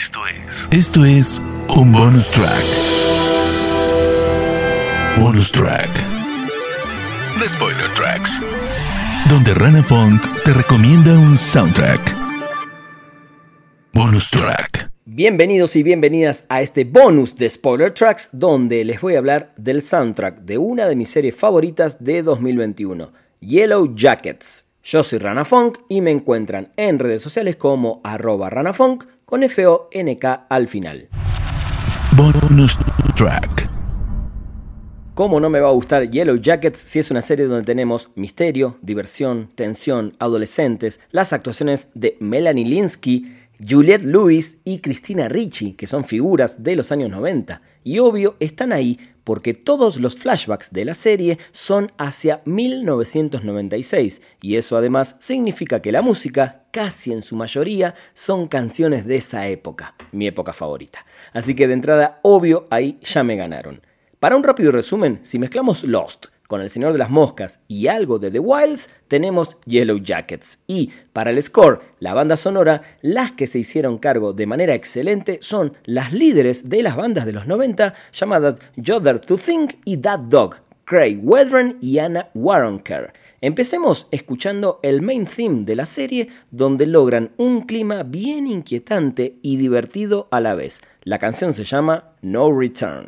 Esto es. Esto es un bonus track. Bonus track. The Spoiler Tracks. Donde Rana Funk te recomienda un soundtrack. Bonus track. Bienvenidos y bienvenidas a este bonus de Spoiler Tracks donde les voy a hablar del soundtrack de una de mis series favoritas de 2021, Yellow Jackets. Yo soy Rana Funk y me encuentran en redes sociales como arroba ranafunk con F-O-N-K al final. Bonus track. ¿Cómo no me va a gustar Yellow Jackets si es una serie donde tenemos misterio, diversión, tensión, adolescentes, las actuaciones de Melanie Linsky, Juliette Lewis y Christina Ricci, que son figuras de los años 90? Y obvio, están ahí porque todos los flashbacks de la serie son hacia 1996 y eso además significa que la música, casi en su mayoría, son canciones de esa época, mi época favorita. Así que de entrada, obvio, ahí ya me ganaron. Para un rápido resumen, si mezclamos Lost, con El Señor de las Moscas y algo de The Wilds, tenemos Yellow Jackets. Y para el score, la banda sonora, las que se hicieron cargo de manera excelente son las líderes de las bandas de los 90 llamadas Jother to Think y That Dog, Craig Wedren y Anna Waronker. Empecemos escuchando el main theme de la serie donde logran un clima bien inquietante y divertido a la vez. La canción se llama No Return.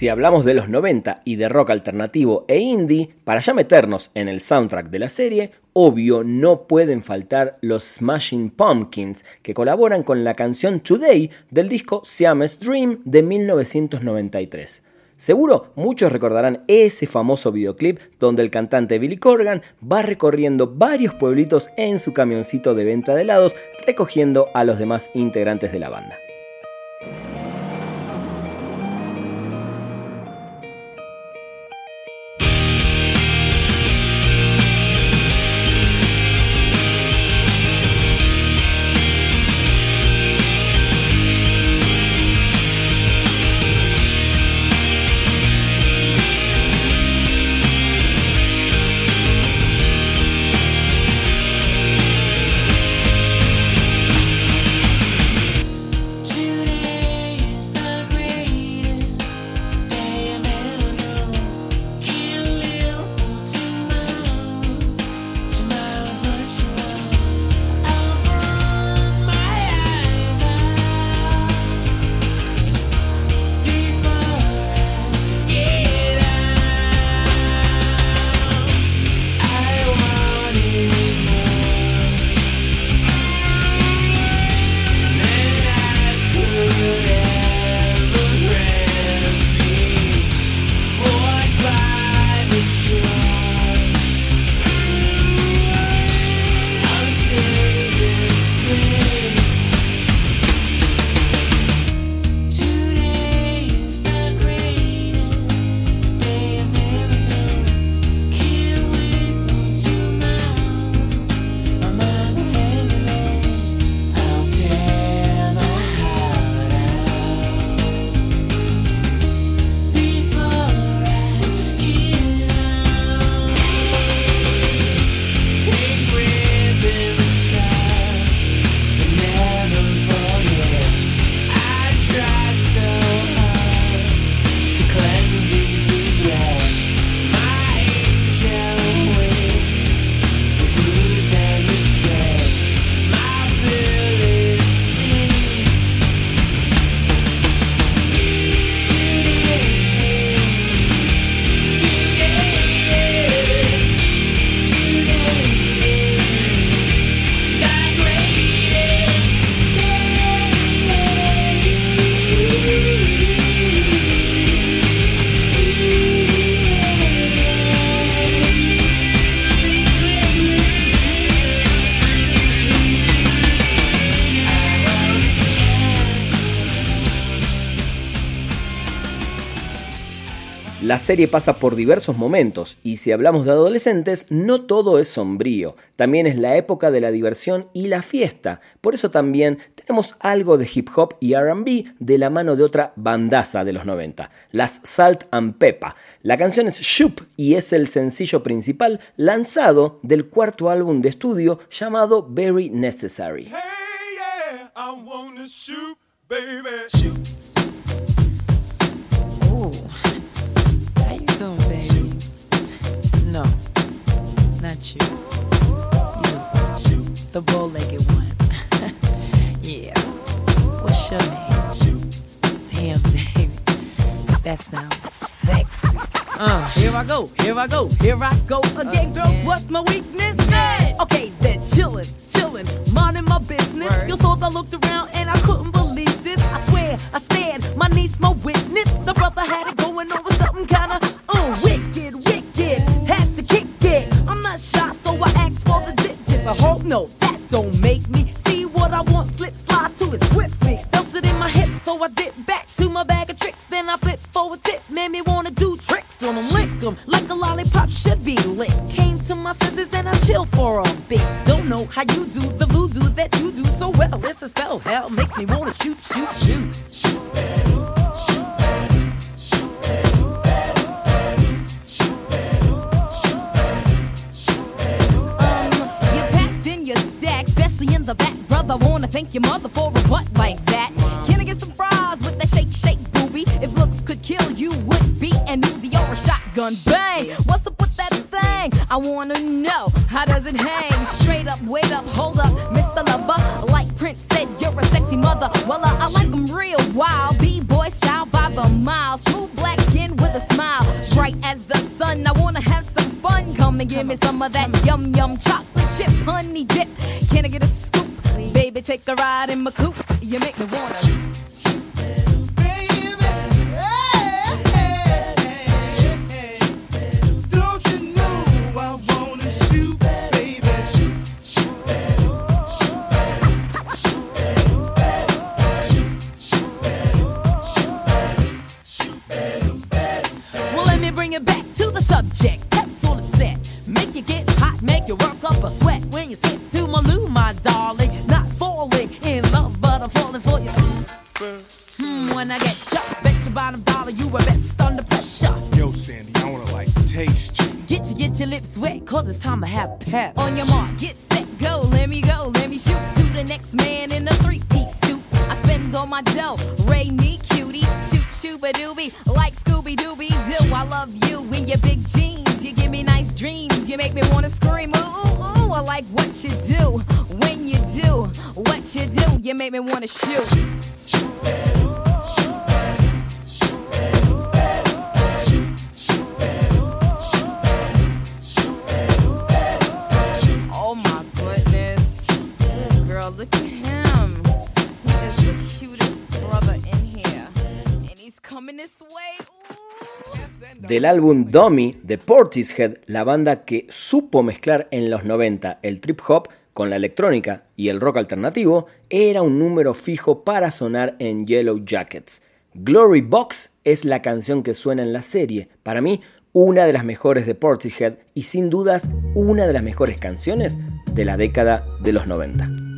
Si hablamos de los 90 y de rock alternativo e indie, para ya meternos en el soundtrack de la serie, obvio no pueden faltar los Smashing Pumpkins, que colaboran con la canción Today del disco Siamese Dream de 1993. Seguro muchos recordarán ese famoso videoclip donde el cantante Billy Corgan va recorriendo varios pueblitos en su camioncito de venta de helados recogiendo a los demás integrantes de la banda. La serie pasa por diversos momentos y si hablamos de adolescentes, no todo es sombrío, también es la época de la diversión y la fiesta. Por eso también tenemos algo de hip hop y RB de la mano de otra bandaza de los 90, las Salt and Peppa. La canción es Shoop y es el sencillo principal lanzado del cuarto álbum de estudio llamado Very Necessary. No, not you. You, the bow-legged one. yeah. What's your name? Damn, baby, that sounds sexy. Uh, here I go, here I go, here I go again, girls. What's my weakness? Hey. Okay, then chillin', chillin', minding my business. Word. You saw I looked around Wanna your mother for a butt like that. Can I get some fries with that shake, shake, booby? If looks could kill you, would be an Uzi or a shotgun. Bang! What's up with that thing? I wanna know how does it hang? Straight up, wait up, hold up, Mr. Lover. Like Prince said, you're a sexy mother. Well, uh, I like them real wild. B-boy style by the mile. Smooth black skin with a smile. Bright as the sun. I wanna have some fun. Come and give me some of that yum yum chocolate chip honey dip. Can I get a? Take a ride in my coupe. You make me wanna. Well, when I get chucked, bet your bottom dollar you were best under pressure. Yo, Sandy, I wanna like taste you. Get you, get your lips wet, cause it's time to have pep. On your mark, get set, go, let me go, let me shoot to the next man in a three-piece suit. I spend all my dough, Ray me cutie, shoot, shoot, a doobie, like Scooby Dooby Doo. I love you in your big jeans, you give me nice dreams, you make me wanna scream, ooh, ooh, ooh. I like what you do, when you do, what you do, you make me wanna shoot. Oh Del álbum Dummy de Portishead, la banda que supo mezclar en los 90 el trip hop con la electrónica y el rock alternativo, era un número fijo para sonar en Yellow Jackets. Glory Box es la canción que suena en la serie. Para mí, una de las mejores de Portishead y sin dudas una de las mejores canciones de la década de los 90.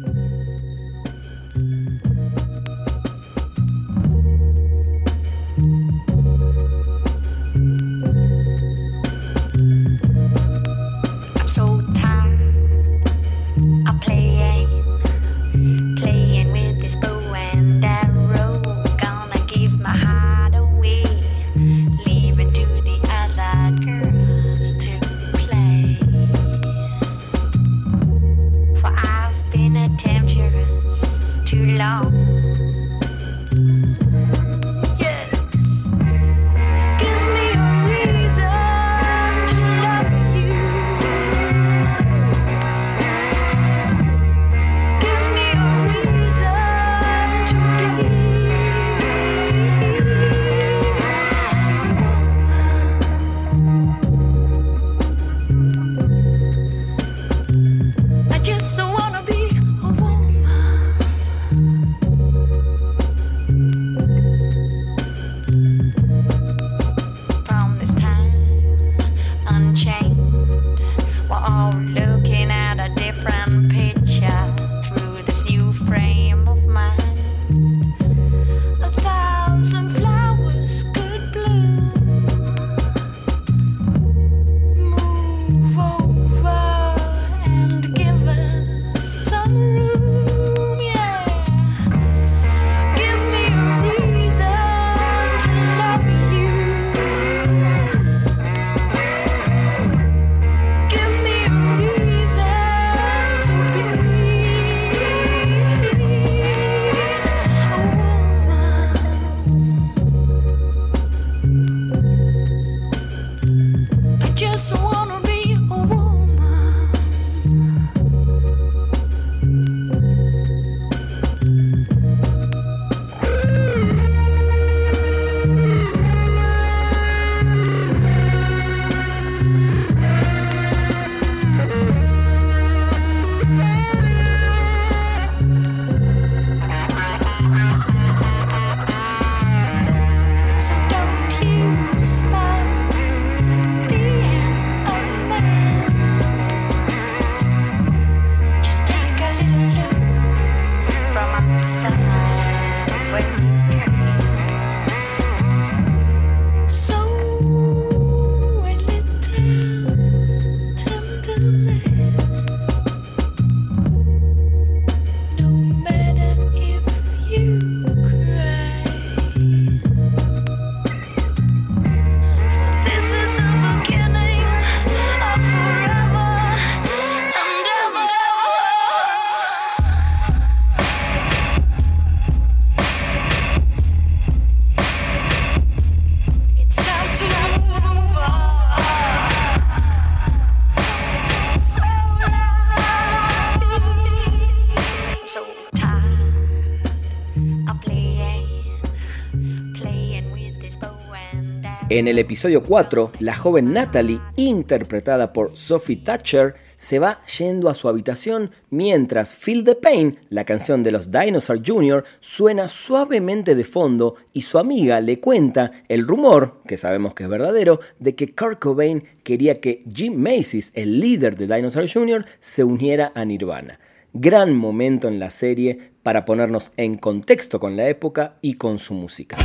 En el episodio 4, la joven Natalie, interpretada por Sophie Thatcher, se va yendo a su habitación mientras Feel the Pain, la canción de los Dinosaur Jr., suena suavemente de fondo y su amiga le cuenta el rumor, que sabemos que es verdadero, de que Kurt Cobain quería que Jim Macy's, el líder de Dinosaur Jr., se uniera a Nirvana. Gran momento en la serie para ponernos en contexto con la época y con su música.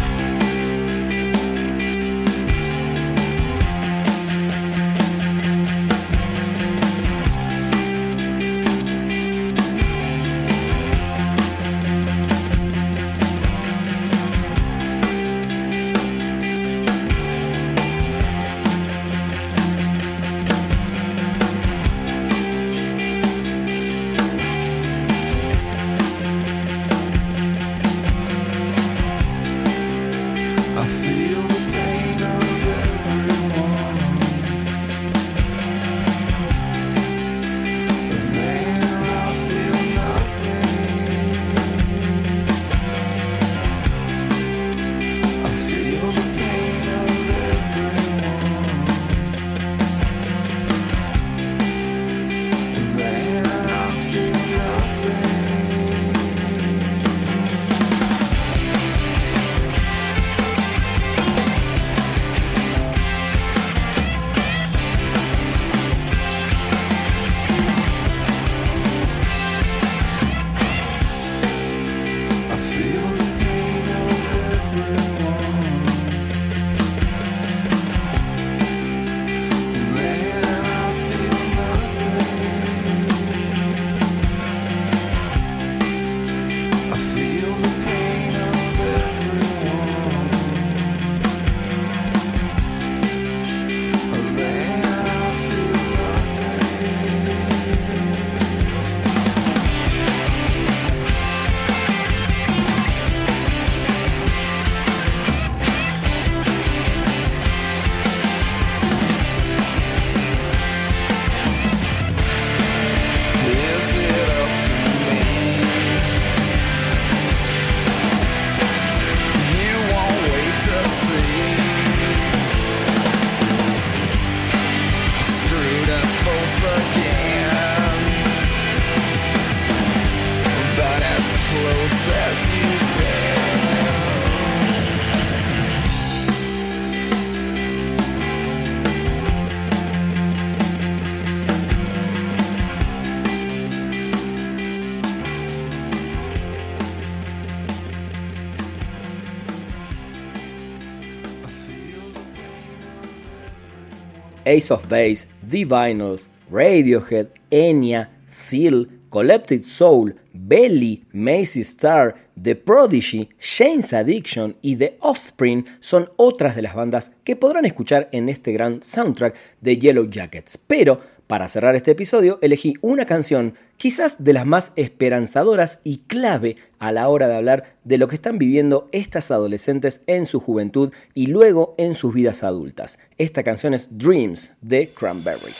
Ace of Base, The Vinyls, Radiohead, Enya, Seal, Collected Soul, Belly, Macy Star, The Prodigy, Shane's Addiction y The Offspring son otras de las bandas que podrán escuchar en este gran soundtrack de Yellow Jackets. Pero para cerrar este episodio elegí una canción quizás de las más esperanzadoras y clave a la hora de hablar de lo que están viviendo estas adolescentes en su juventud y luego en sus vidas adultas. Esta canción es Dreams de Cranberry.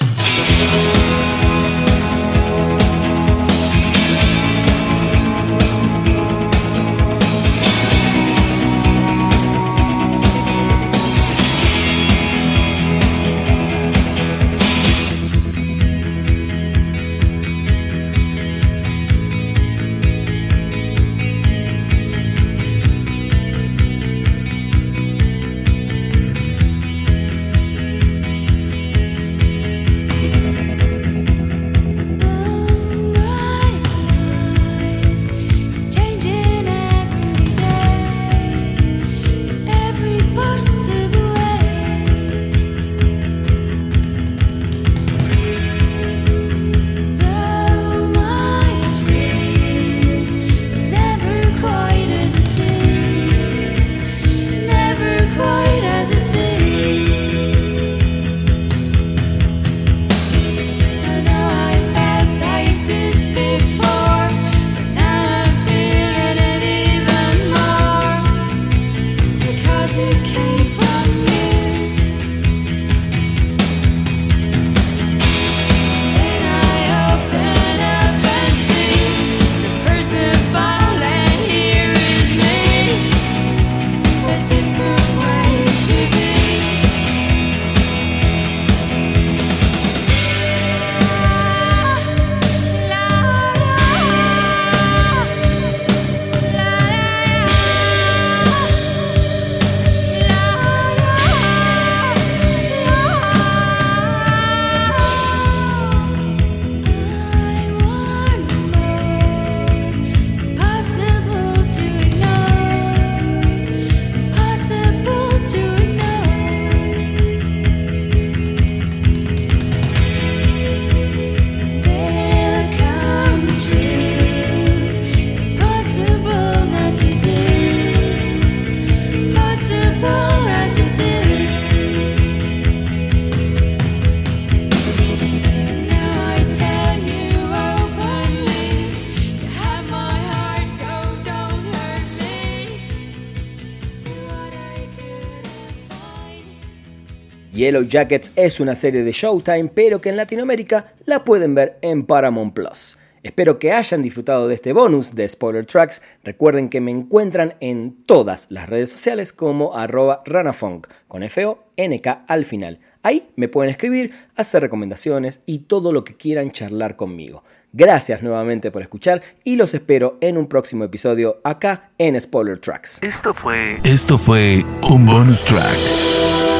Yellow Jackets es una serie de Showtime, pero que en Latinoamérica la pueden ver en Paramount Plus. Espero que hayan disfrutado de este bonus de Spoiler Tracks. Recuerden que me encuentran en todas las redes sociales como arroba ranafunk, con F-O-N-K al final. Ahí me pueden escribir, hacer recomendaciones y todo lo que quieran charlar conmigo. Gracias nuevamente por escuchar y los espero en un próximo episodio acá en Spoiler Tracks. Esto fue. Esto fue un bonus track.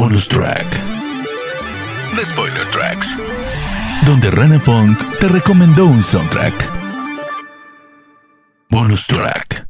Bonus track. The Spoiler Tracks. Donde Rana Funk te recomendó un soundtrack. Bonus track.